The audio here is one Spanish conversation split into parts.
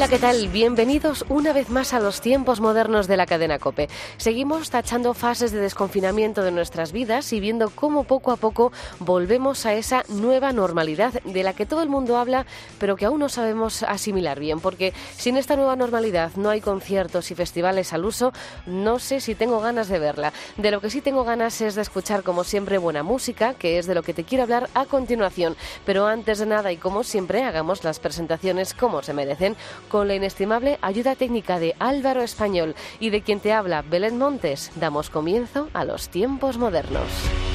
Hola, ¿qué tal? Bienvenidos una vez más a los tiempos modernos de la cadena Cope. Seguimos tachando fases de desconfinamiento de nuestras vidas y viendo cómo poco a poco volvemos a esa nueva normalidad de la que todo el mundo habla, pero que aún no sabemos asimilar bien, porque sin esta nueva normalidad no hay conciertos y festivales al uso, no sé si tengo ganas de verla. De lo que sí tengo ganas es de escuchar, como siempre, buena música, que es de lo que te quiero hablar a continuación. Pero antes de nada y como siempre, hagamos las presentaciones como se merecen con la inestimable ayuda técnica de Álvaro Español y de quien te habla Belén Montes, damos comienzo a los tiempos modernos.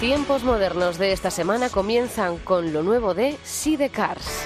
Tiempos modernos de esta semana comienzan con lo nuevo de Sidecars.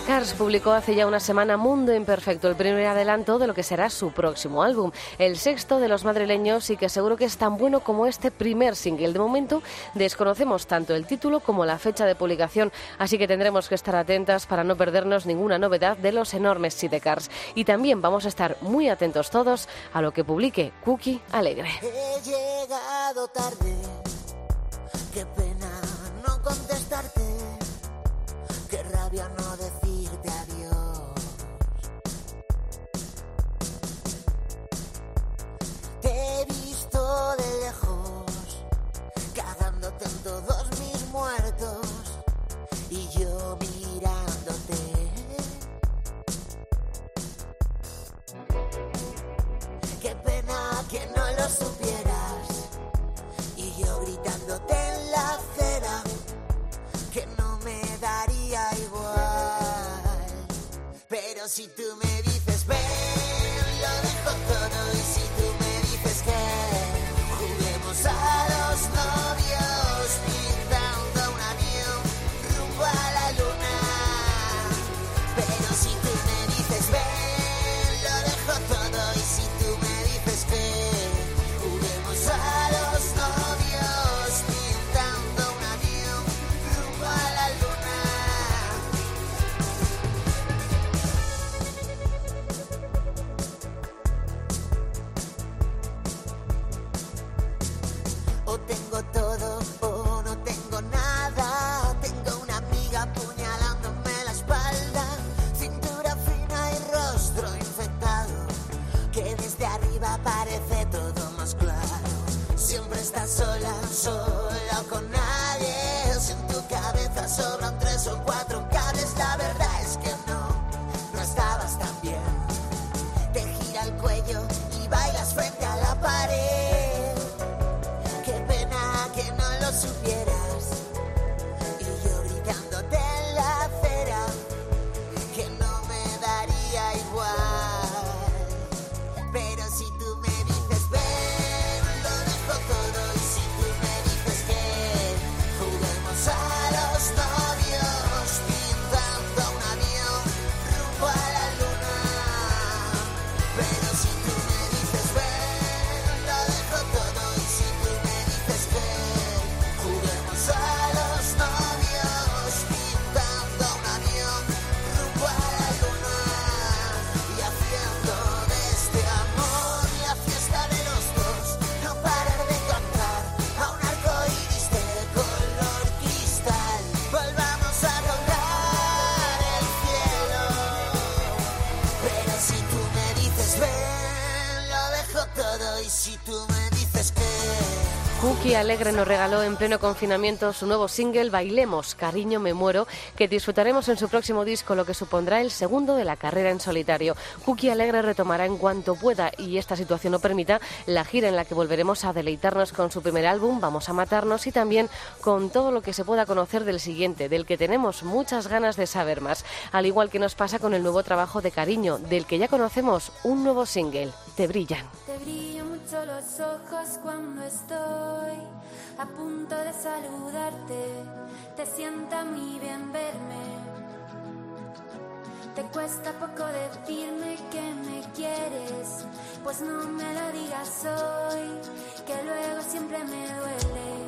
Cars publicó hace ya una semana Mundo Imperfecto, el primer adelanto de lo que será su próximo álbum, el sexto de los madrileños y que seguro que es tan bueno como este primer single. De momento desconocemos tanto el título como la fecha de publicación, así que tendremos que estar atentas para no perdernos ninguna novedad de los enormes Sidecars. Y también vamos a estar muy atentos todos a lo que publique Cookie Alegre. He llegado tarde, qué pena no contestarte, qué rabia no decirte Te he visto de lejos, cagándote en todos mis muertos y yo mirándote. Si tú me Alegre nos regaló en pleno confinamiento su nuevo single Bailemos, Cariño me muero, que disfrutaremos en su próximo disco, lo que supondrá el segundo de la carrera en solitario. Cookie Alegre retomará en cuanto pueda y esta situación no permita la gira en la que volveremos a deleitarnos con su primer álbum, Vamos a matarnos, y también con todo lo que se pueda conocer del siguiente, del que tenemos muchas ganas de saber más. Al igual que nos pasa con el nuevo trabajo de Cariño, del que ya conocemos un nuevo single, Te brillan. Te brillan mucho los ojos cuando estoy a punto de saludarte. Te sienta muy bien verme. Te cuesta poco decirme que me quieres, pues no me lo digas hoy, que luego siempre me duele.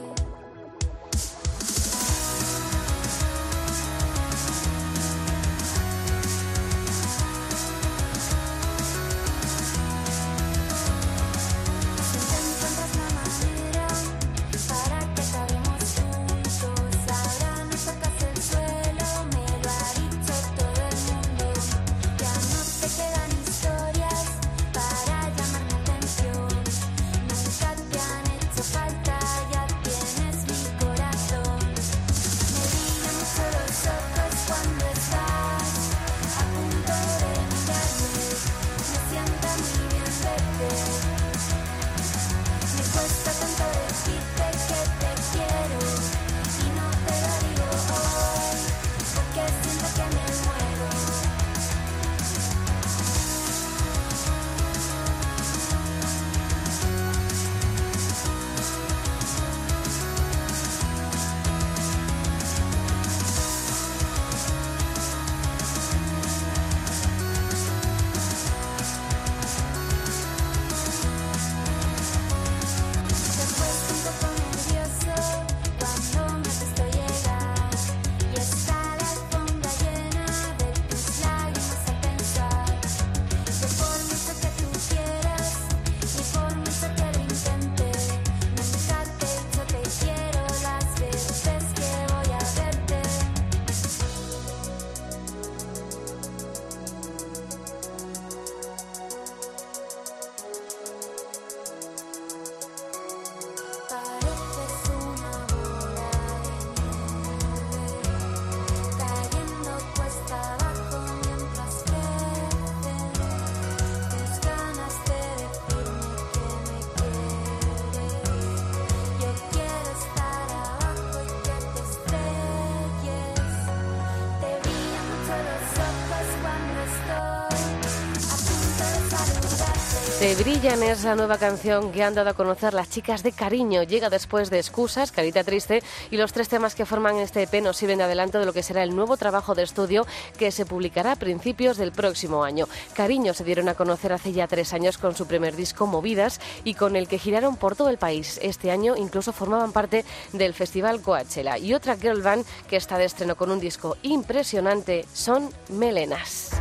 Te brillan es la nueva canción que han dado a conocer las chicas de Cariño. Llega después de Excusas, Carita Triste y los tres temas que forman este EP nos sirven de adelanto de lo que será el nuevo trabajo de estudio que se publicará a principios del próximo año. Cariño se dieron a conocer hace ya tres años con su primer disco Movidas y con el que giraron por todo el país. Este año incluso formaban parte del Festival Coachella. Y otra girl band que está de estreno con un disco impresionante son Melenas.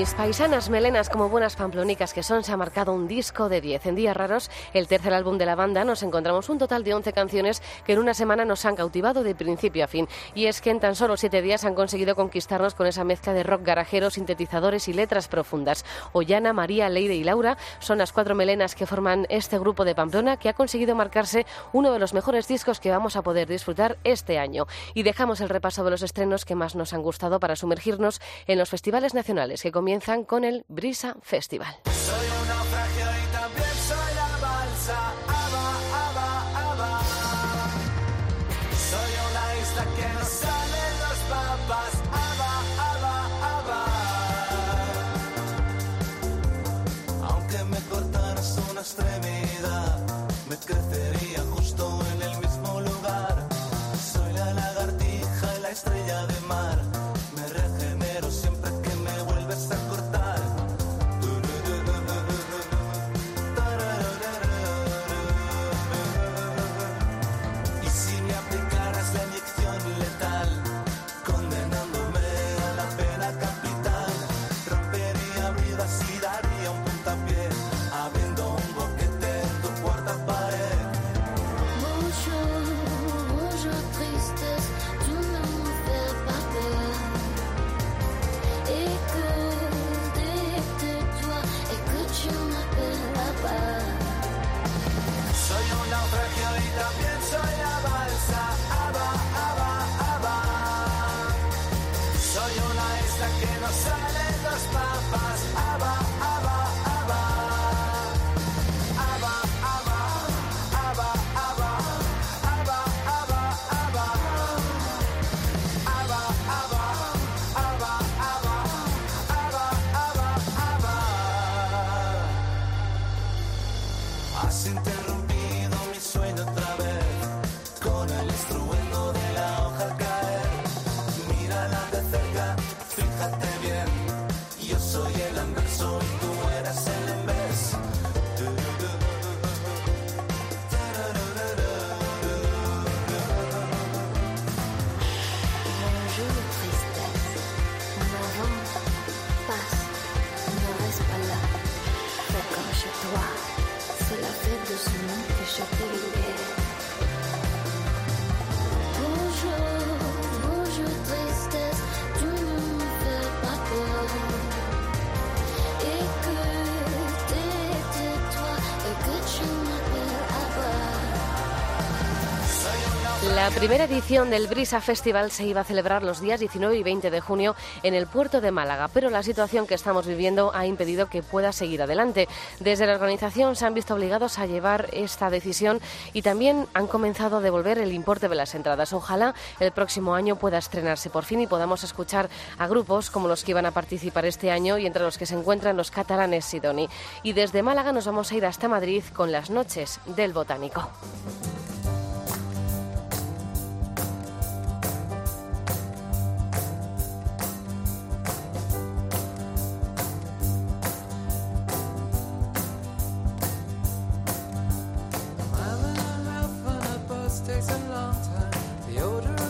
Mis paisanas melenas, como buenas pamplonicas que son, se ha marcado un disco de 10. En Días Raros, el tercer álbum de la banda, nos encontramos un total de 11 canciones que en una semana nos han cautivado de principio a fin. Y es que en tan solo 7 días han conseguido conquistarnos con esa mezcla de rock garajero, sintetizadores y letras profundas. Ollana, María, Leire y Laura son las cuatro melenas que forman este grupo de Pamplona que ha conseguido marcarse uno de los mejores discos que vamos a poder disfrutar este año. Y dejamos el repaso de los estrenos que más nos han gustado para sumergirnos en los festivales nacionales que comienzan con el Brisa Festival. chez toi. C'est la fête de ce monde que je t'ai libéré. La primera edición del Brisa Festival se iba a celebrar los días 19 y 20 de junio en el puerto de Málaga, pero la situación que estamos viviendo ha impedido que pueda seguir adelante. Desde la organización se han visto obligados a llevar esta decisión y también han comenzado a devolver el importe de las entradas. Ojalá el próximo año pueda estrenarse por fin y podamos escuchar a grupos como los que iban a participar este año y entre los que se encuentran los catalanes Sidoni. Y desde Málaga nos vamos a ir hasta Madrid con las noches del Botánico. summertime, the odor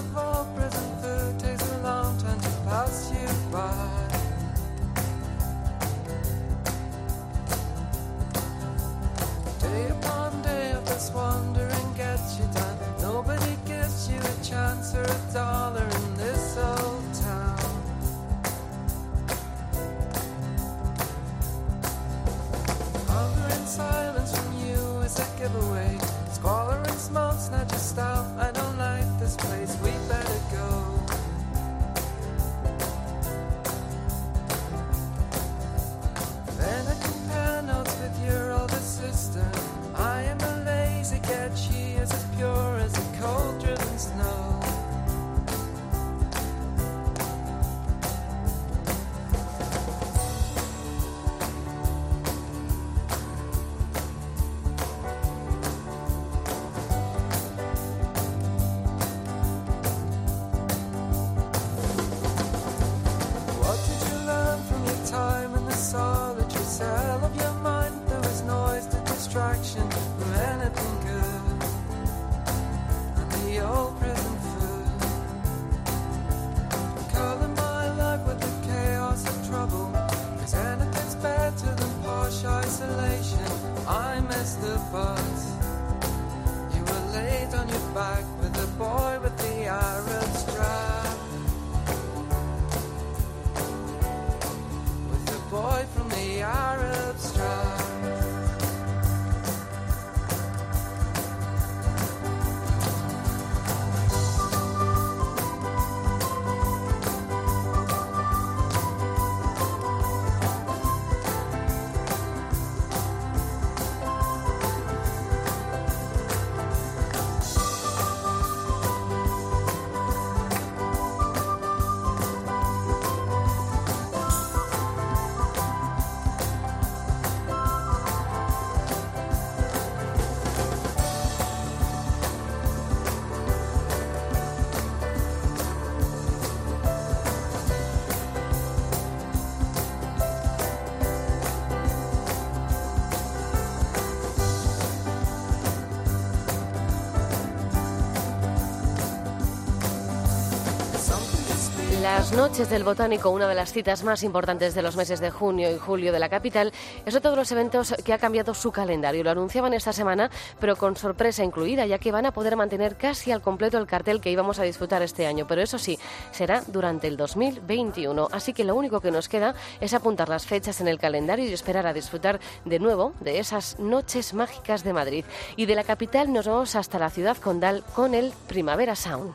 Las noches del Botánico, una de las citas más importantes de los meses de junio y julio de la capital, es otro de los eventos que ha cambiado su calendario. Lo anunciaban esta semana, pero con sorpresa incluida, ya que van a poder mantener casi al completo el cartel que íbamos a disfrutar este año. Pero eso sí, será durante el 2021. Así que lo único que nos queda es apuntar las fechas en el calendario y esperar a disfrutar de nuevo de esas noches mágicas de Madrid. Y de la capital nos vamos hasta la ciudad condal con el Primavera Sound.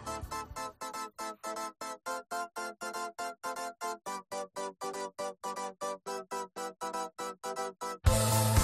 Thank you.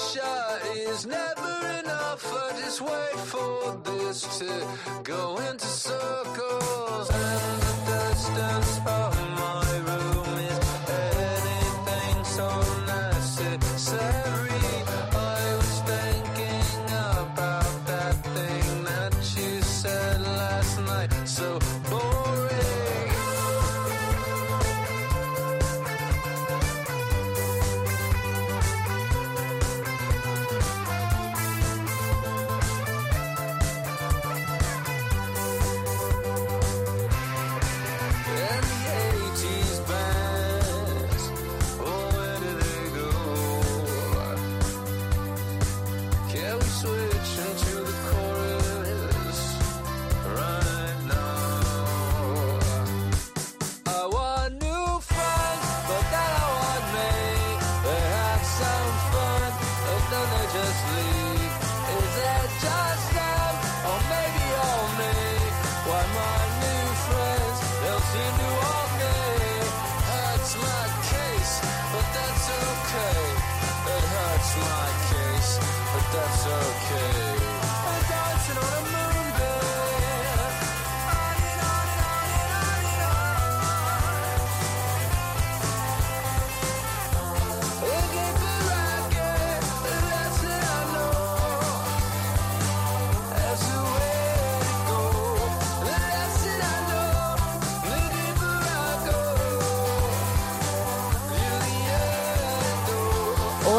Shot is never enough. I just wait for this to go into circles. And the distance of oh. Just leave. Is it just them, or maybe all me? Why my new friends, they'll seem to want me. Hurts my case, but that's okay. It hurts my case, but that's okay.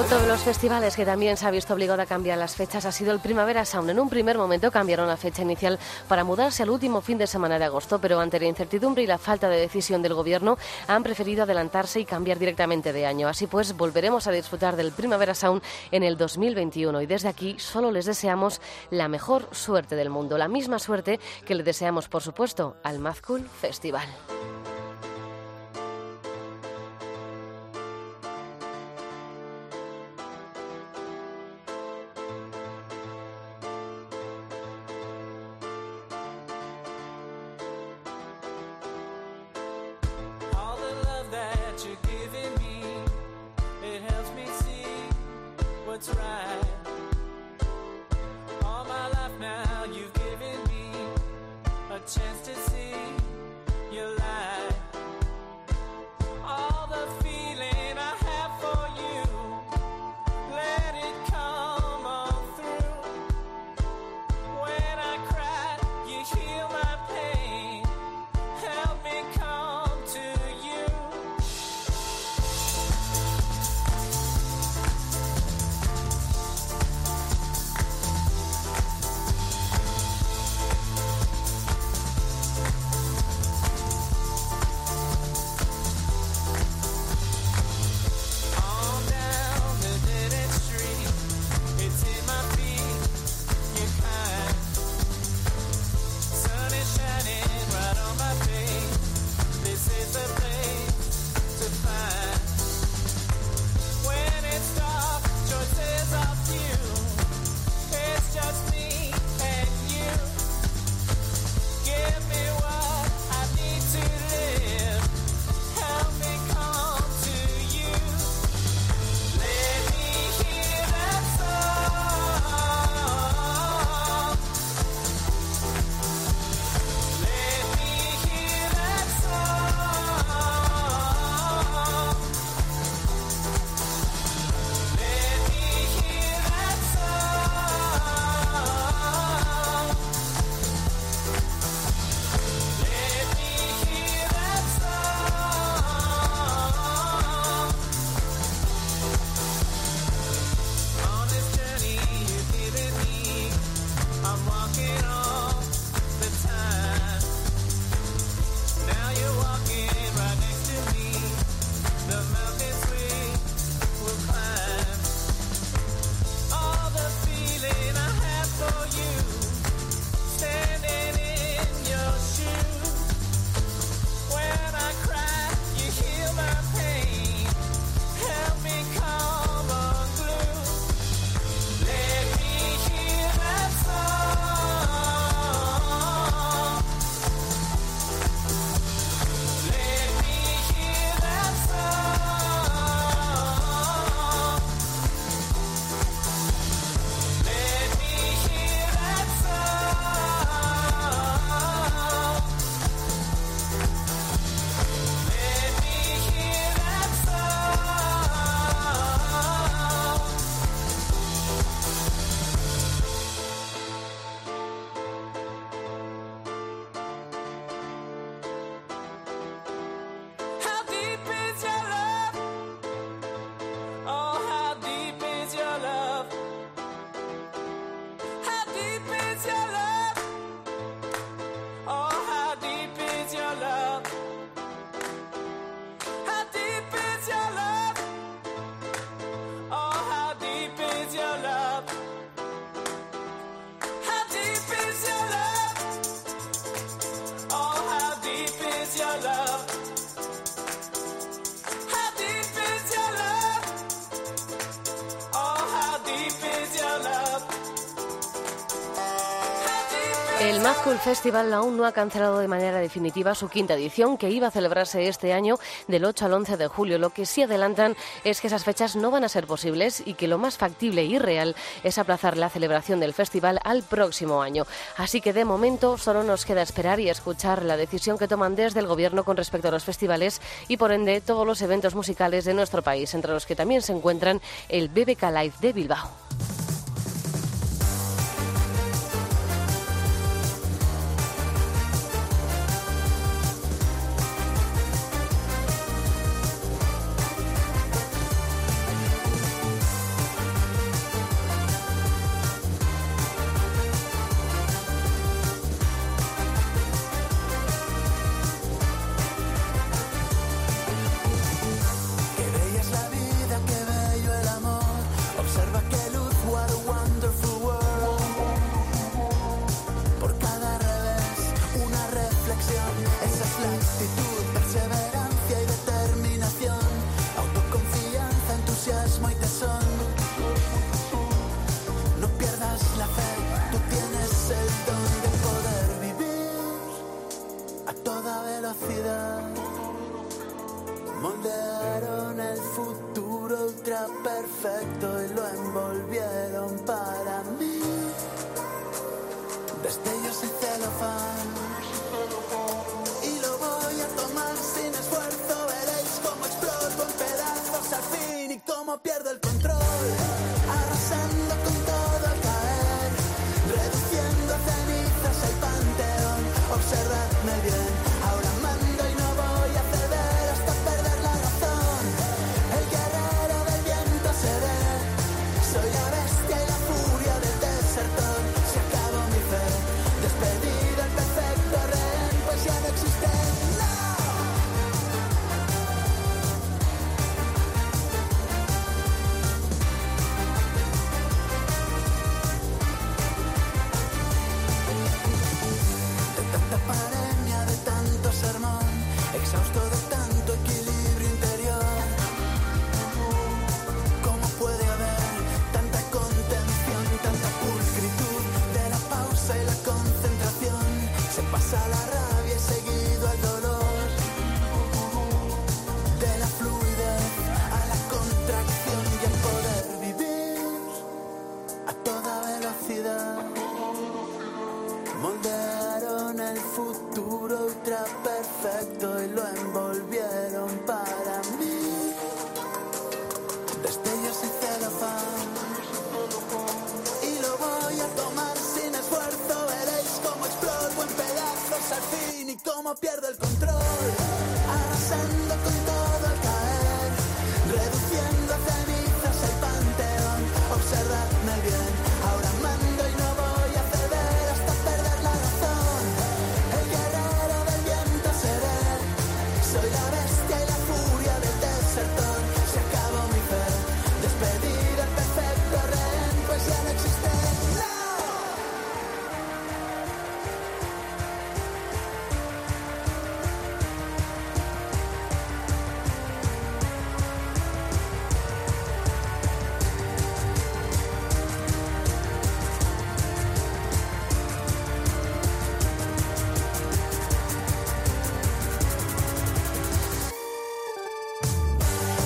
Otro de los festivales que también se ha visto obligado a cambiar las fechas ha sido el Primavera Sound. En un primer momento cambiaron la fecha inicial para mudarse al último fin de semana de agosto, pero ante la incertidumbre y la falta de decisión del gobierno han preferido adelantarse y cambiar directamente de año. Así pues, volveremos a disfrutar del Primavera Sound en el 2021 y desde aquí solo les deseamos la mejor suerte del mundo, la misma suerte que le deseamos, por supuesto, al Mad Cool Festival. El Mad Festival aún no ha cancelado de manera definitiva su quinta edición, que iba a celebrarse este año del 8 al 11 de julio. Lo que sí adelantan es que esas fechas no van a ser posibles y que lo más factible y real es aplazar la celebración del festival al próximo año. Así que de momento solo nos queda esperar y escuchar la decisión que toman desde el Gobierno con respecto a los festivales y por ende todos los eventos musicales de nuestro país, entre los que también se encuentran el BBK Live de Bilbao. Futuro ultra perfecto y lo envolvieron para mí. Destellos y celofán. Y lo voy a tomar sin esfuerzo. Veréis cómo exploto en pedazos al fin y cómo pierdo el control. Arrasando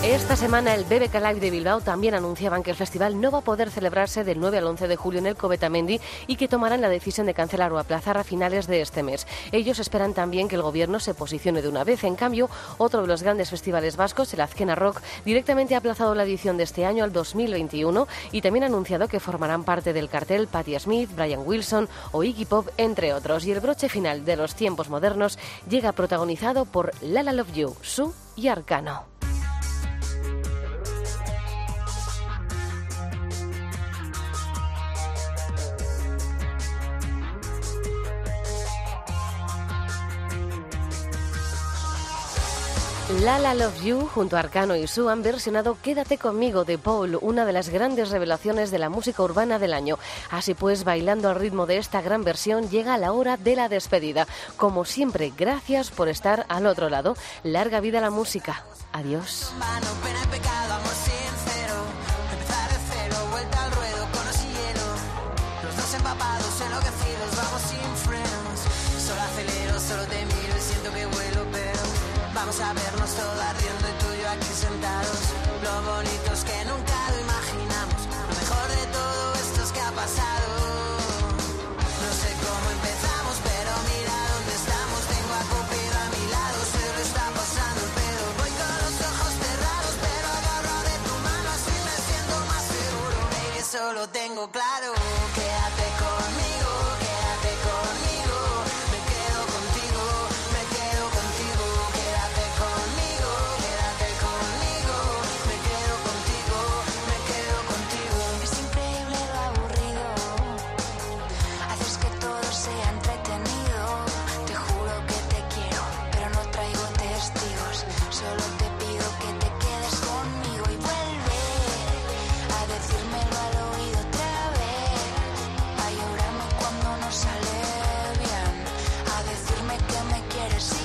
Esta semana el BBK Live de Bilbao también anunciaban que el festival no va a poder celebrarse del 9 al 11 de julio en el Covetamendi y que tomarán la decisión de cancelar o aplazar a finales de este mes. Ellos esperan también que el gobierno se posicione de una vez. En cambio, otro de los grandes festivales vascos, el Azkena Rock, directamente ha aplazado la edición de este año al 2021 y también ha anunciado que formarán parte del cartel Patti Smith, Brian Wilson o Iggy Pop, entre otros. Y el broche final de los tiempos modernos llega protagonizado por Lala Love You, Su y Arcano. Lala Love You junto a Arcano y Su han versionado Quédate conmigo de Paul, una de las grandes revelaciones de la música urbana del año. Así pues, bailando al ritmo de esta gran versión, llega la hora de la despedida. Como siempre, gracias por estar al otro lado. Larga vida la música. Adiós. Vamos a vernos todo ardiendo y tuyo aquí sentados. Lo bonitos es que nunca lo imaginamos. Lo mejor de todo esto es que ha pasado. There's